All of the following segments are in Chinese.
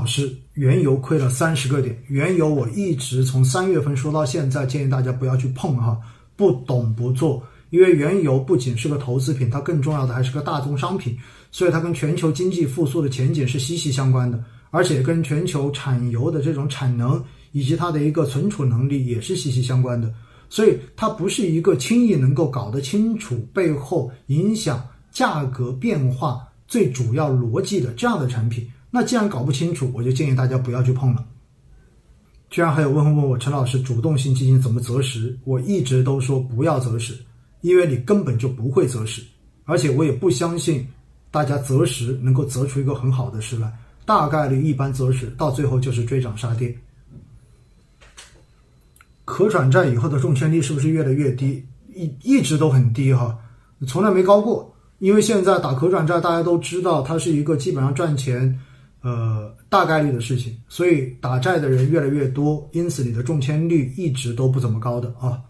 老师，原油亏了三十个点，原油我一直从三月份说到现在，建议大家不要去碰哈，不懂不做，因为原油不仅是个投资品，它更重要的还是个大宗商品，所以它跟全球经济复苏的前景是息息相关的，而且跟全球产油的这种产能以及它的一个存储能力也是息息相关的，所以它不是一个轻易能够搞得清楚背后影响价格变化最主要逻辑的这样的产品。那既然搞不清楚，我就建议大家不要去碰了。居然还有问问我陈老师，主动性基金怎么择时？我一直都说不要择时，因为你根本就不会择时，而且我也不相信大家择时能够择出一个很好的时来，大概率一般择时到最后就是追涨杀跌。可转债以后的中签率是不是越来越低？一一直都很低哈，从来没高过。因为现在打可转债，大家都知道它是一个基本上赚钱。呃，大概率的事情，所以打债的人越来越多，因此你的中签率一直都不怎么高的啊。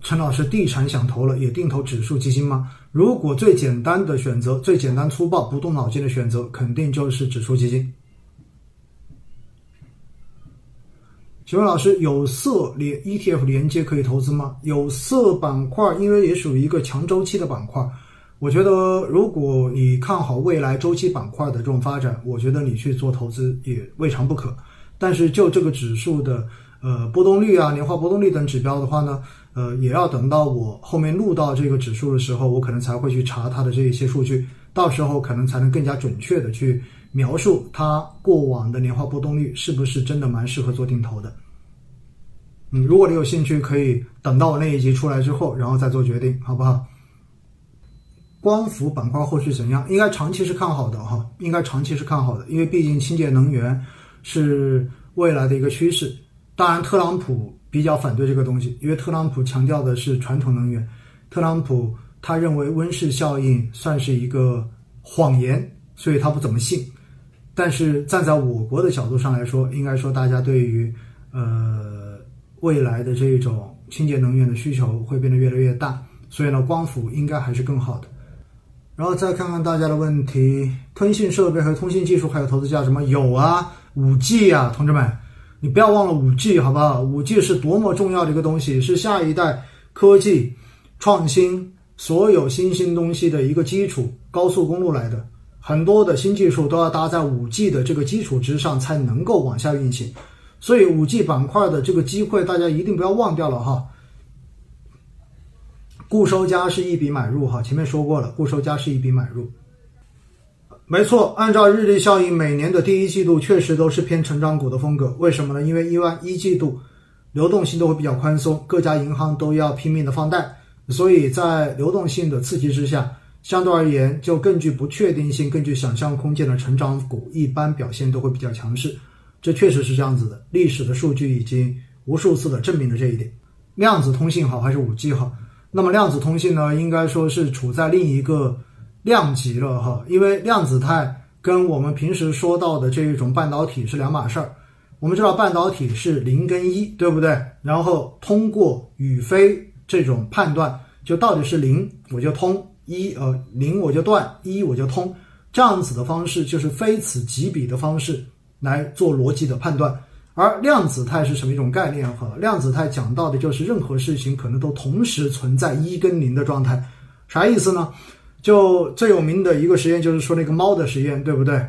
陈老师，地产想投了，也定投指数基金吗？如果最简单的选择，最简单粗暴、不动脑筋的选择，肯定就是指数基金。请问老师，有色连 ETF 连接可以投资吗？有色板块，因为也属于一个强周期的板块。我觉得，如果你看好未来周期板块的这种发展，我觉得你去做投资也未尝不可。但是就这个指数的呃波动率啊、年化波动率等指标的话呢，呃，也要等到我后面录到这个指数的时候，我可能才会去查它的这一些数据，到时候可能才能更加准确的去描述它过往的年化波动率是不是真的蛮适合做定投的。嗯，如果你有兴趣，可以等到我那一集出来之后，然后再做决定，好不好？光伏板块后续怎样？应该长期是看好的哈，应该长期是看好的，因为毕竟清洁能源是未来的一个趋势。当然，特朗普比较反对这个东西，因为特朗普强调的是传统能源。特朗普他认为温室效应算是一个谎言，所以他不怎么信。但是站在我国的角度上来说，应该说大家对于呃未来的这种清洁能源的需求会变得越来越大，所以呢，光伏应该还是更好的。然后再看看大家的问题，通信设备和通信技术还有投资价值吗？有啊，五 G 啊，同志们，你不要忘了五 G 好不好？五 G 是多么重要的一个东西，是下一代科技创新所有新兴东西的一个基础。高速公路来的很多的新技术都要搭在五 G 的这个基础之上才能够往下运行，所以五 G 板块的这个机会大家一定不要忘掉了哈。固收加是一笔买入哈，前面说过了，固收加是一笔买入，没错，按照日历效应，每年的第一季度确实都是偏成长股的风格。为什么呢？因为一万一季度流动性都会比较宽松，各家银行都要拼命的放贷，所以在流动性的刺激之下，相对而言就更具不确定性、更具想象空间的成长股一般表现都会比较强势。这确实是这样子的，历史的数据已经无数次的证明了这一点。量子通信好还是五 G 好？那么量子通信呢，应该说是处在另一个量级了哈，因为量子态跟我们平时说到的这一种半导体是两码事儿。我们知道半导体是零跟一，对不对？然后通过与非这种判断，就到底是零我就通一，呃零我就断一我就通，这样子的方式就是非此即彼的方式来做逻辑的判断。而量子态是什么一种概念？哈，量子态讲到的就是任何事情可能都同时存在一跟零的状态，啥意思呢？就最有名的一个实验就是说那个猫的实验，对不对？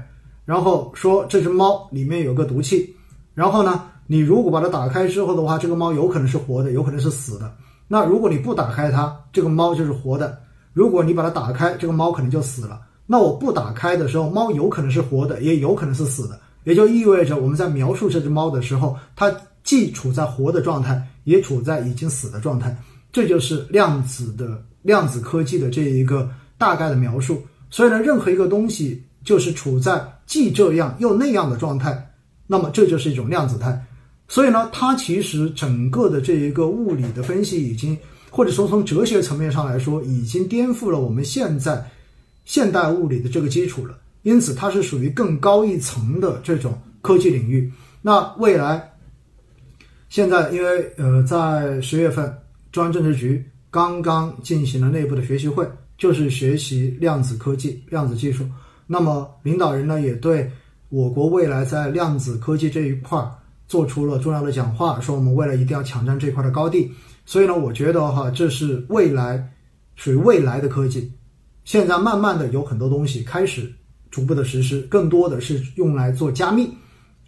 然后说这只猫里面有个毒气，然后呢，你如果把它打开之后的话，这个猫有可能是活的，有可能是死的。那如果你不打开它，这个猫就是活的；如果你把它打开，这个猫可能就死了。那我不打开的时候，猫有可能是活的，也有可能是死的。也就意味着我们在描述这只猫的时候，它既处在活的状态，也处在已经死的状态。这就是量子的量子科技的这一个大概的描述。所以呢，任何一个东西就是处在既这样又那样的状态，那么这就是一种量子态。所以呢，它其实整个的这一个物理的分析已经，或者说从哲学层面上来说，已经颠覆了我们现在现代物理的这个基础了。因此，它是属于更高一层的这种科技领域。那未来，现在因为呃，在十月份，中央政治局刚刚进行了内部的学习会，就是学习量子科技、量子技术。那么，领导人呢也对我国未来在量子科技这一块儿做出了重要的讲话，说我们未来一定要抢占这块的高地。所以呢，我觉得哈，这是未来属于未来的科技。现在慢慢的有很多东西开始逐步的实施，更多的是用来做加密，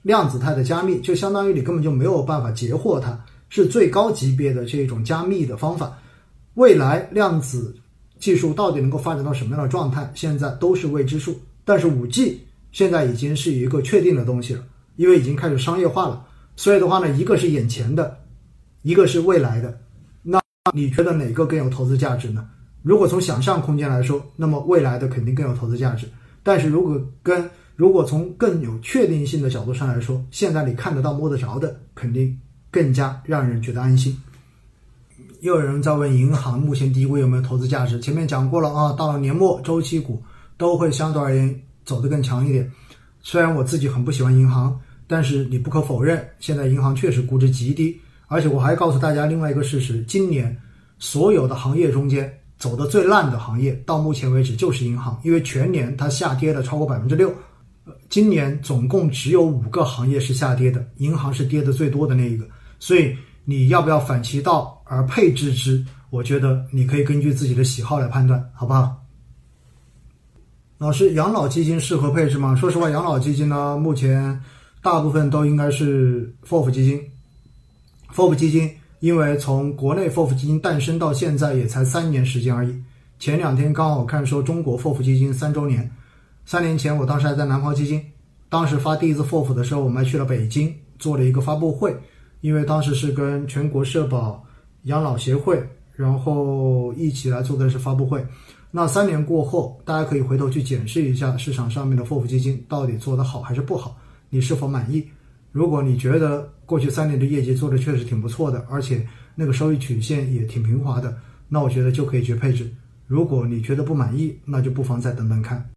量子态的加密，就相当于你根本就没有办法截获它，是最高级别的这种加密的方法。未来量子技术到底能够发展到什么样的状态，现在都是未知数。但是五 G 现在已经是一个确定的东西了，因为已经开始商业化了。所以的话呢，一个是眼前的，一个是未来的。那你觉得哪个更有投资价值呢？如果从想象空间来说，那么未来的肯定更有投资价值。但是如果跟如果从更有确定性的角度上来说，现在你看得到摸得着的，肯定更加让人觉得安心。又有人在问银行目前低估有没有投资价值？前面讲过了啊，到了年末周期股都会相对而言走得更强一点。虽然我自己很不喜欢银行，但是你不可否认，现在银行确实估值极低。而且我还告诉大家另外一个事实：今年所有的行业中间。走的最烂的行业，到目前为止就是银行，因为全年它下跌了超过百分之六。今年总共只有五个行业是下跌的，银行是跌的最多的那一个。所以你要不要反其道而配置之？我觉得你可以根据自己的喜好来判断，好不好？老师，养老基金适合配置吗？说实话，养老基金呢，目前大部分都应该是 FOF 基金，FOF 基金。因为从国内 FOF 基金诞生到现在也才三年时间而已。前两天刚好看说中国 FOF 基金三周年，三年前我当时还在南方基金，当时发第一次 FOF 的时候，我们还去了北京做了一个发布会，因为当时是跟全国社保养老协会，然后一起来做的是发布会。那三年过后，大家可以回头去检视一下市场上面的 FOF 基金到底做得好还是不好，你是否满意？如果你觉得过去三年的业绩做的确实挺不错的，而且那个收益曲线也挺平滑的，那我觉得就可以去配置。如果你觉得不满意，那就不妨再等等看。